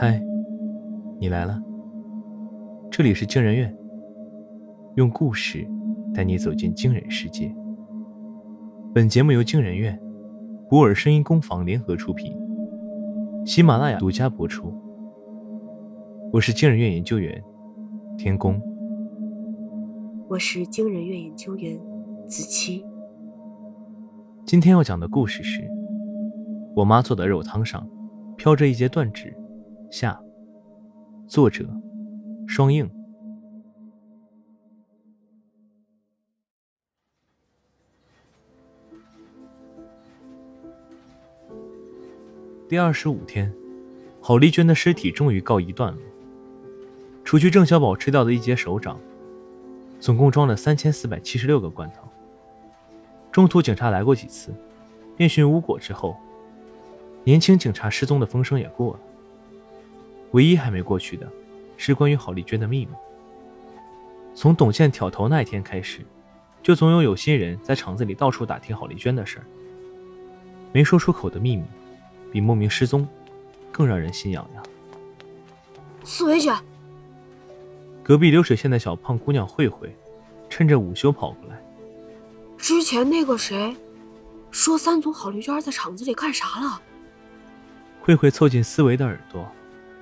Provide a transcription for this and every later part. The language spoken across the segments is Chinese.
嗨，你来了。这里是惊人院，用故事带你走进惊人世界。本节目由惊人院、古尔声音工坊联合出品，喜马拉雅独家播出。我是惊人院研究员天宫，我是惊人院研究员子期。今天要讲的故事是：我妈做的肉汤上飘着一截断指。下，作者双映。第二十五天，郝丽娟的尸体终于告一段落。除去郑小宝吃掉的一截手掌，总共装了三千四百七十六个罐头。中途警察来过几次，遍寻无果之后，年轻警察失踪的风声也过了。唯一还没过去的，是关于郝丽娟的秘密。从董健挑头那一天开始，就总有有心人在厂子里到处打听郝丽娟的事儿。没说出口的秘密，比莫名失踪更让人心痒痒。四维姐，隔壁流水线的小胖姑娘慧慧，趁着午休跑过来。之前那个谁，说三组郝丽娟在厂子里干啥了？慧慧凑近思维的耳朵。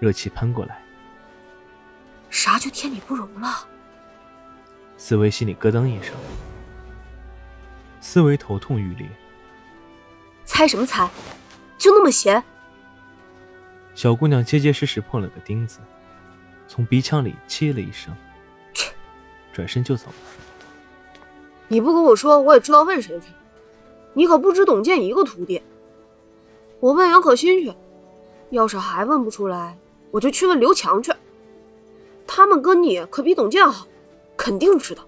热气喷过来，啥就天理不容了？思维心里咯噔一声，思维头痛欲裂。猜什么猜？就那么闲？小姑娘结结实实碰了个钉子，从鼻腔里切了一声，切，转身就走了。你不跟我说，我也知道问谁去。你可不止董健一个徒弟，我问杨可欣去。要是还问不出来。我就去问刘强去，他们跟你可比董健好，肯定知道。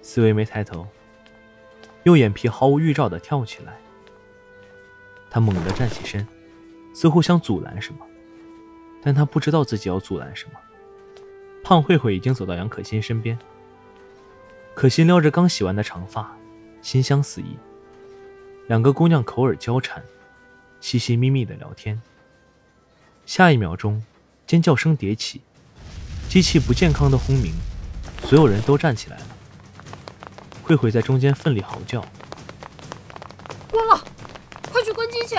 思维没抬头，右眼皮毫无预兆的跳起来。他猛地站起身，似乎想阻拦什么，但他不知道自己要阻拦什么。胖慧慧已经走到杨可欣身边，可心撩着刚洗完的长发，心香四溢。两个姑娘口耳交缠，嘻嘻咪咪的聊天。下一秒钟，尖叫声迭起，机器不健康的轰鸣，所有人都站起来了。慧慧在中间奋力嚎叫：“关了！快去关机器！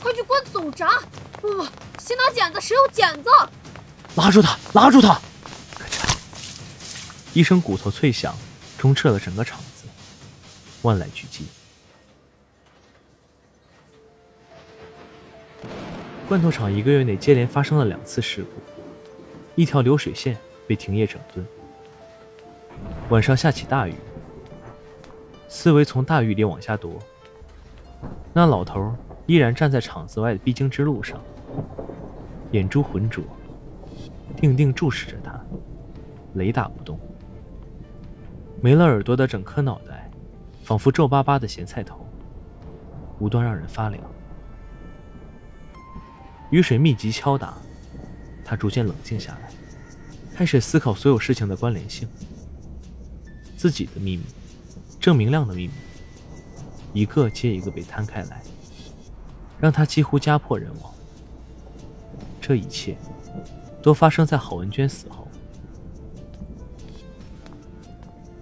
快去关总闸！不不，先拿剪子，谁有剪子？拉住他！拉住他！”咔嚓，一声骨头脆响，充斥了整个场子，万籁俱寂。罐头厂一个月内接连发生了两次事故，一条流水线被停业整顿。晚上下起大雨，思维从大雨里往下躲。那老头依然站在厂子外的必经之路上，眼珠浑浊，定定注视着他，雷打不动。没了耳朵的整颗脑袋，仿佛皱巴巴的咸菜头，无端让人发凉。雨水密集敲打，他逐渐冷静下来，开始思考所有事情的关联性。自己的秘密，郑明亮的秘密，一个接一个被摊开来，让他几乎家破人亡。这一切，都发生在郝文娟死后。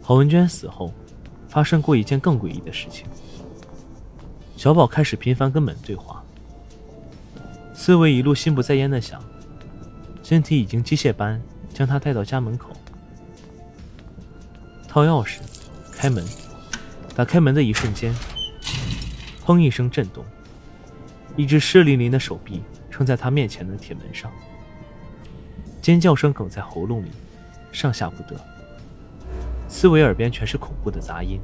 郝文娟死后，发生过一件更诡异的事情。小宝开始频繁跟门对话。思维一路心不在焉的想，身体已经机械般将他带到家门口，掏钥匙，开门，打开门的一瞬间，砰一声震动，一只湿淋淋的手臂撑在他面前的铁门上，尖叫声哽在喉咙里，上下不得。思维耳边全是恐怖的杂音，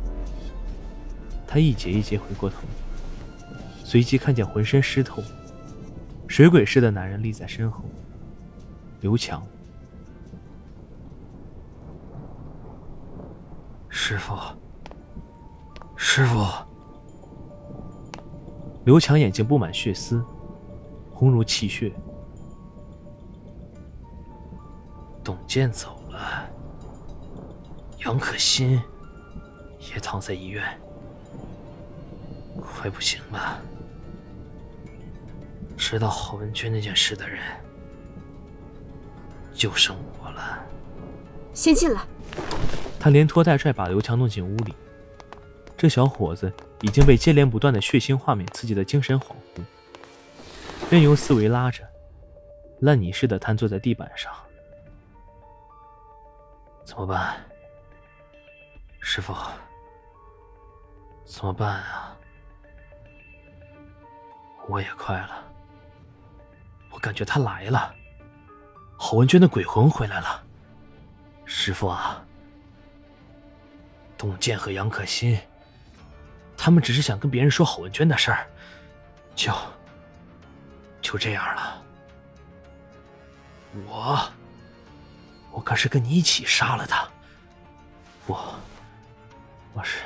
他一节一节回过头，随即看见浑身湿透。水鬼似的男人立在身后。刘强，师傅，师傅。刘强眼睛布满血丝，红如气血。董健走了，杨可欣也躺在医院，快不行了。知道郝文娟那件事的人，就剩我了。先进来。他连拖带拽把刘强弄进屋里。这小伙子已经被接连不断的血腥画面刺激的精神恍惚，任由思维拉着，烂泥似的瘫坐在地板上。怎么办，师傅？怎么办啊？我也快了，我感觉他来了，郝文娟的鬼魂回来了。师傅啊，董健和杨可欣，他们只是想跟别人说郝文娟的事儿，就就这样了。我，我可是跟你一起杀了他，我，我是，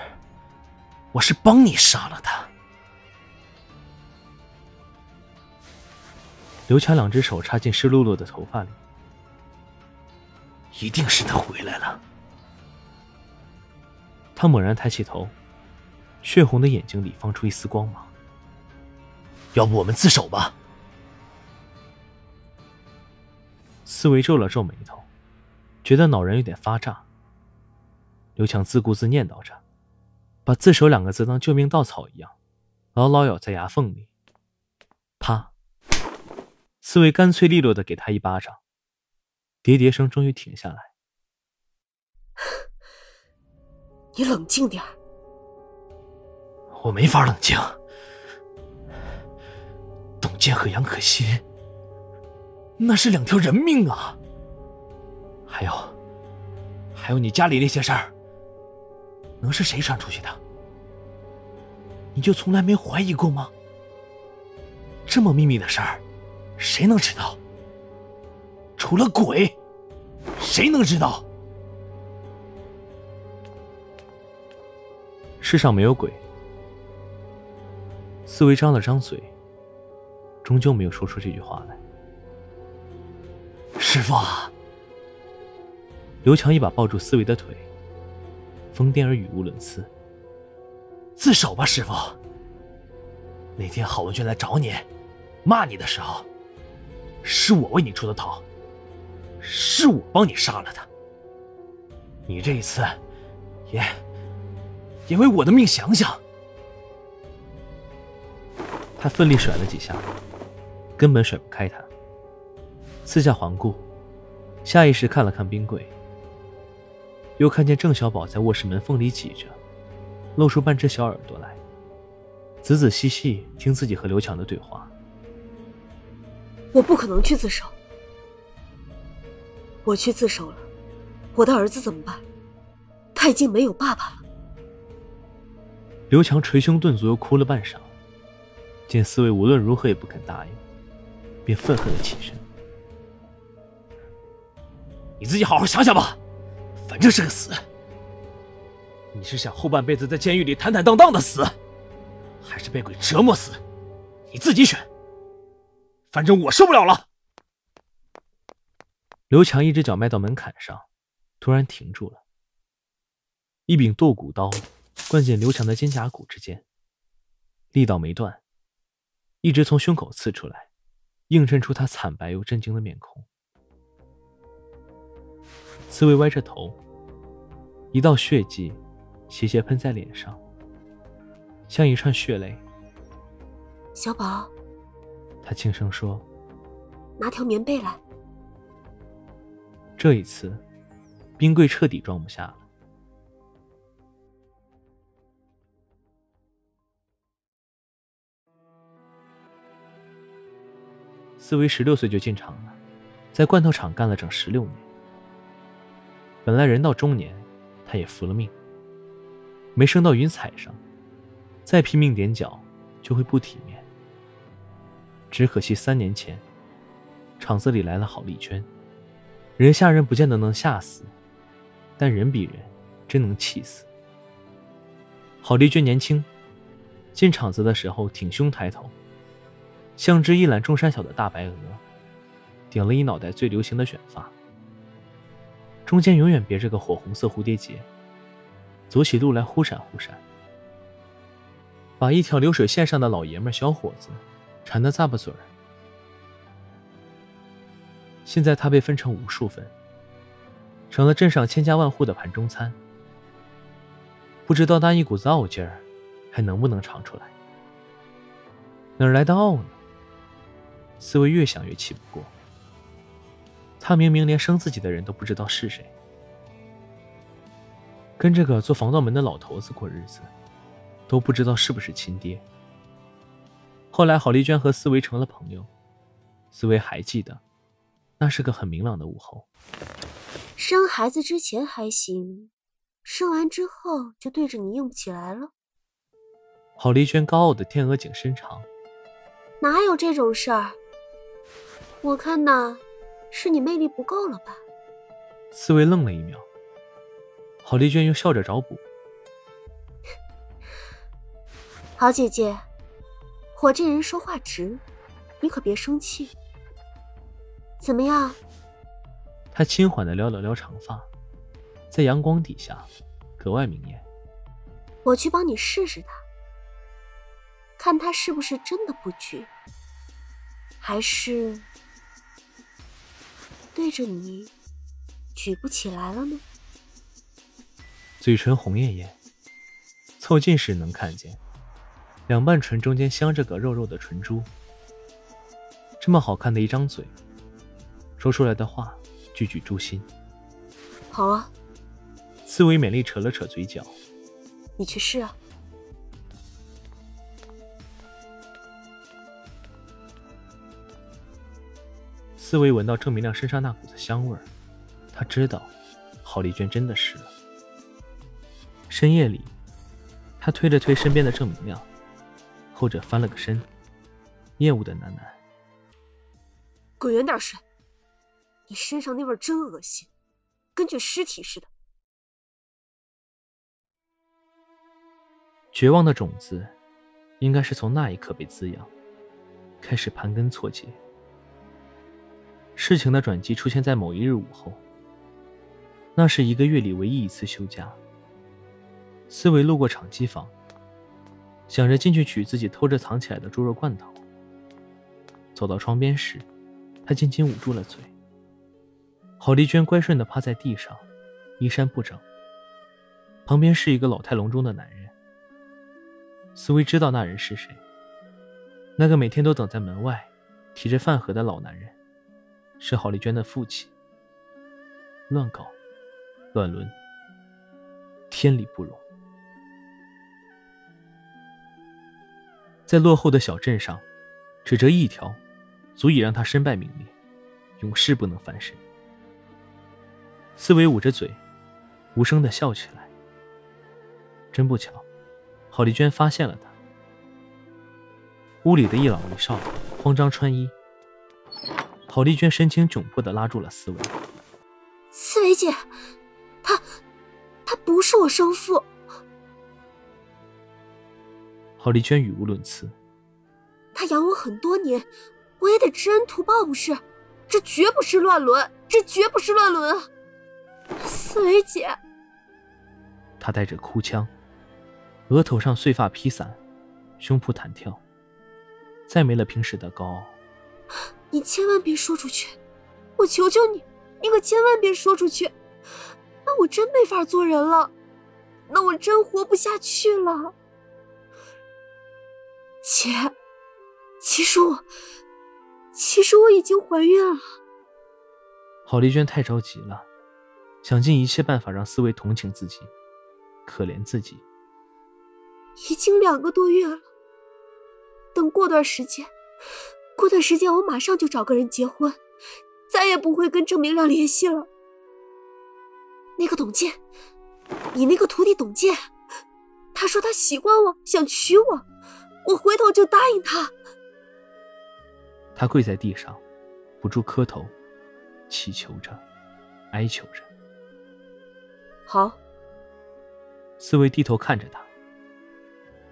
我是帮你杀了他。刘强两只手插进湿漉漉的头发里。一定是他回来了。他猛然抬起头，血红的眼睛里放出一丝光芒。要不我们自首吧？思维皱了皱眉头，觉得脑仁有点发炸。刘强自顾自念叨着，把“自首”两个字当救命稻草一样，牢牢咬在牙缝里。啪！思维干脆利落的给他一巴掌。喋喋声终于停下来。你冷静点我没法冷静。董健和杨可欣，那是两条人命啊！还有，还有你家里那些事儿，能是谁传出去的？你就从来没怀疑过吗？这么秘密的事儿，谁能知道？除了鬼，谁能知道？世上没有鬼。思维张了张嘴，终究没有说出这句话来。师傅，刘强一把抱住思维的腿，疯癫而语无伦次：“自首吧，师傅。那天郝文娟来找你，骂你的时候，是我为你出的头。”是我帮你杀了他，你这一次，也也为我的命想想。他奋力甩了几下，根本甩不开他。四下环顾，下意识看了看冰柜，又看见郑小宝在卧室门缝里挤着，露出半只小耳朵来，仔仔细细听自己和刘强的对话。我不可能去自首。我去自首了，我的儿子怎么办？他已经没有爸爸了。刘强捶胸顿足，又哭了半晌。见四位无论如何也不肯答应，便愤恨的起身：“你自己好好想想吧，反正是个死。你是想后半辈子在监狱里坦坦荡荡的死，还是被鬼折磨死？你自己选。反正我受不了了。”刘强一只脚迈到门槛上，突然停住了。一柄剁骨刀灌进刘强的肩胛骨之间，力道没断，一直从胸口刺出来，映衬出他惨白又震惊的面孔。刺猬歪着头，一道血迹斜斜喷在脸上，像一串血泪。小宝，他轻声说：“拿条棉被来。”这一次，冰柜彻底装不下了。思维十六岁就进厂了，在罐头厂干了整十六年。本来人到中年，他也服了命，没升到云彩上，再拼命踮脚就会不体面。只可惜三年前，厂子里来了郝丽娟。人吓人不见得能吓死，但人比人真能气死。郝丽娟年轻，进厂子的时候挺胸抬头，像只一览众山小的大白鹅，顶了一脑袋最流行的卷发，中间永远别着个火红色蝴蝶结，走起路来忽闪忽闪，把一条流水线上的老爷们小伙子馋得咂巴嘴儿，现在他被分成无数份，成了镇上千家万户的盘中餐。不知道那一股子傲劲儿，还能不能尝出来？哪来的傲呢？思维越想越气不过。他明明连生自己的人都不知道是谁，跟这个做防盗门的老头子过日子，都不知道是不是亲爹。后来，郝丽娟和思维成了朋友，思维还记得，那是个很明朗的午后。生孩子之前还行，生完之后就对着你硬不起来了。郝丽娟高傲的天鹅颈伸长，哪有这种事儿？我看呐。是你魅力不够了吧？思维愣了一秒，郝丽娟又笑着找补：“ 好姐姐，我这人说话直，你可别生气。怎么样？”他轻缓的撩了撩长发，在阳光底下格外明艳。我去帮你试试他，看他是不是真的不举，还是……对着你举不起来了呢。嘴唇红艳艳，凑近时能看见，两瓣唇中间镶着个肉肉的唇珠。这么好看的一张嘴，说出来的话句句诛心。好啊。思维美丽扯了扯嘴角。你去试啊。思维闻到郑明亮身上那股子香味儿，他知道郝丽娟真的湿了。深夜里，他推了推身边的郑明亮，后者翻了个身，厌恶的喃喃：“滚远点睡！你身上那味真恶心，跟具尸体似的。”绝望的种子，应该是从那一刻被滋养，开始盘根错节。事情的转机出现在某一日午后。那是一个月里唯一一次休假。思维路过厂机房，想着进去取自己偷着藏起来的猪肉罐头。走到窗边时，他轻轻捂住了嘴。郝丽娟乖顺的趴在地上，衣衫不整。旁边是一个老态龙钟的男人。思维知道那人是谁，那个每天都等在门外，提着饭盒的老男人。是郝丽娟的父亲。乱搞，乱伦，天理不容。在落后的小镇上，只这一条，足以让他身败名裂，永世不能翻身。思维捂着嘴，无声的笑起来。真不巧，郝丽娟发现了他。屋里的一老一少慌张穿衣。郝丽娟神情窘迫的拉住了思维。思维姐，他，他不是我生父。郝丽娟语无伦次。他养我很多年，我也得知恩图报不是？这绝不是乱伦，这绝不是乱伦啊！思维姐。他带着哭腔，额头上碎发披散，胸脯弹跳，再没了平时的高傲。你千万别说出去，我求求你，你可千万别说出去，那我真没法做人了，那我真活不下去了。姐，其实我，其实我已经怀孕了。郝丽娟太着急了，想尽一切办法让思维同情自己，可怜自己。已经两个多月了，等过段时间。过段时间，我马上就找个人结婚，再也不会跟郑明亮联系了。那个董健，你那个徒弟董健，他说他喜欢我，想娶我，我回头就答应他。他跪在地上，不住磕头，祈求着，哀求着。好。四维低头看着他，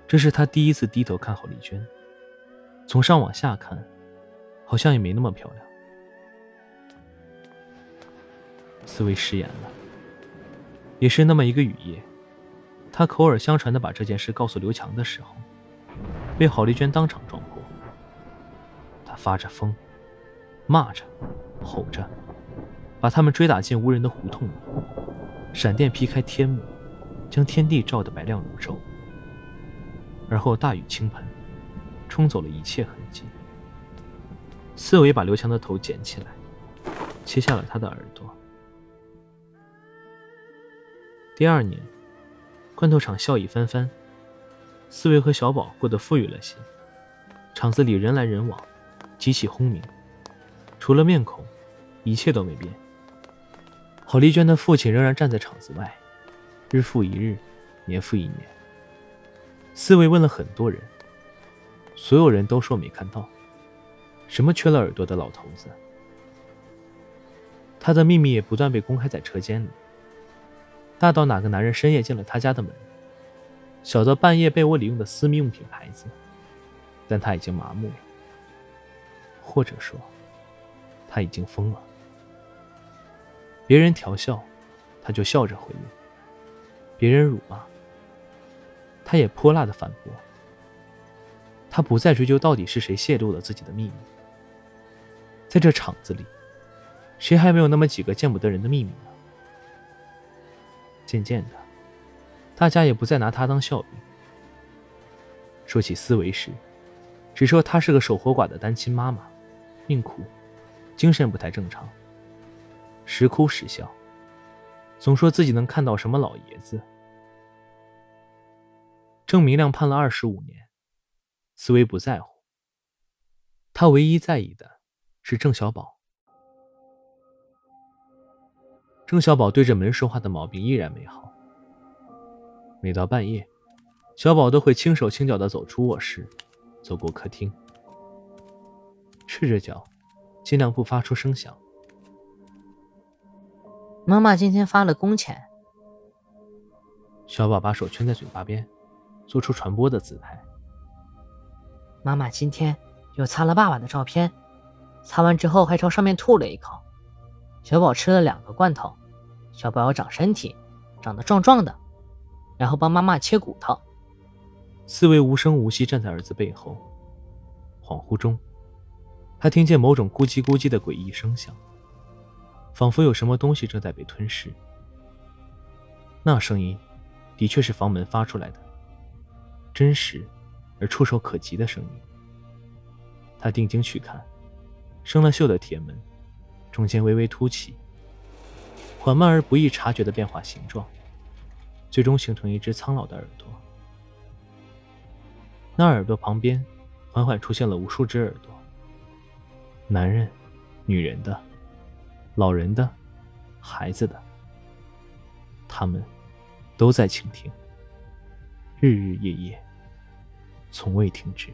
这是他第一次低头看郝丽娟，从上往下看。好像也没那么漂亮。四维食言了。也是那么一个雨夜，他口耳相传的把这件事告诉刘强的时候，被郝丽娟当场撞破。他发着疯，骂着，吼着，把他们追打进无人的胡同里。闪电劈开天幕，将天地照得白亮如昼。而后大雨倾盆，冲走了一切痕迹。四维把刘强的头捡起来，切下了他的耳朵。第二年，罐头厂效益翻番，四维和小宝过得富裕了些，厂子里人来人往，机器轰鸣。除了面孔，一切都没变。郝丽娟的父亲仍然站在厂子外，日复一日，年复一年。四维问了很多人，所有人都说没看到。什么缺了耳朵的老头子？他的秘密也不断被公开在车间里，大到哪个男人深夜进了他家的门，小到半夜被窝里用的私密用品牌子。但他已经麻木了，或者说。他已经疯了。别人调笑，他就笑着回应；别人辱骂，他也泼辣的反驳。他不再追究到底是谁泄露了自己的秘密。在这厂子里，谁还没有那么几个见不得人的秘密呢？渐渐的，大家也不再拿他当笑柄。说起思维时，只说她是个守活寡的单亲妈妈，命苦。精神不太正常，时哭时笑，总说自己能看到什么老爷子。郑明亮判了二十五年，思维不在乎，他唯一在意的是郑小宝。郑小宝对着门说话的毛病依然没好，每到半夜，小宝都会轻手轻脚的走出卧室，走过客厅，赤着脚。尽量不发出声响。妈妈今天发了工钱。小宝把手圈在嘴巴边，做出传播的姿态。妈妈今天又擦了爸爸的照片，擦完之后还朝上面吐了一口。小宝吃了两个罐头，小宝要长身体，长得壮壮的，然后帮妈妈切骨头。四维无声无息站在儿子背后，恍惚中。他听见某种咕叽咕叽的诡异声响，仿佛有什么东西正在被吞噬。那声音，的确是房门发出来的，真实而触手可及的声音。他定睛去看，生了锈的铁门，中间微微凸起，缓慢而不易察觉的变化形状，最终形成一只苍老的耳朵。那耳朵旁边，缓缓出现了无数只耳朵。男人、女人的、老人的、孩子的，他们都在倾听，日日夜夜，从未停止。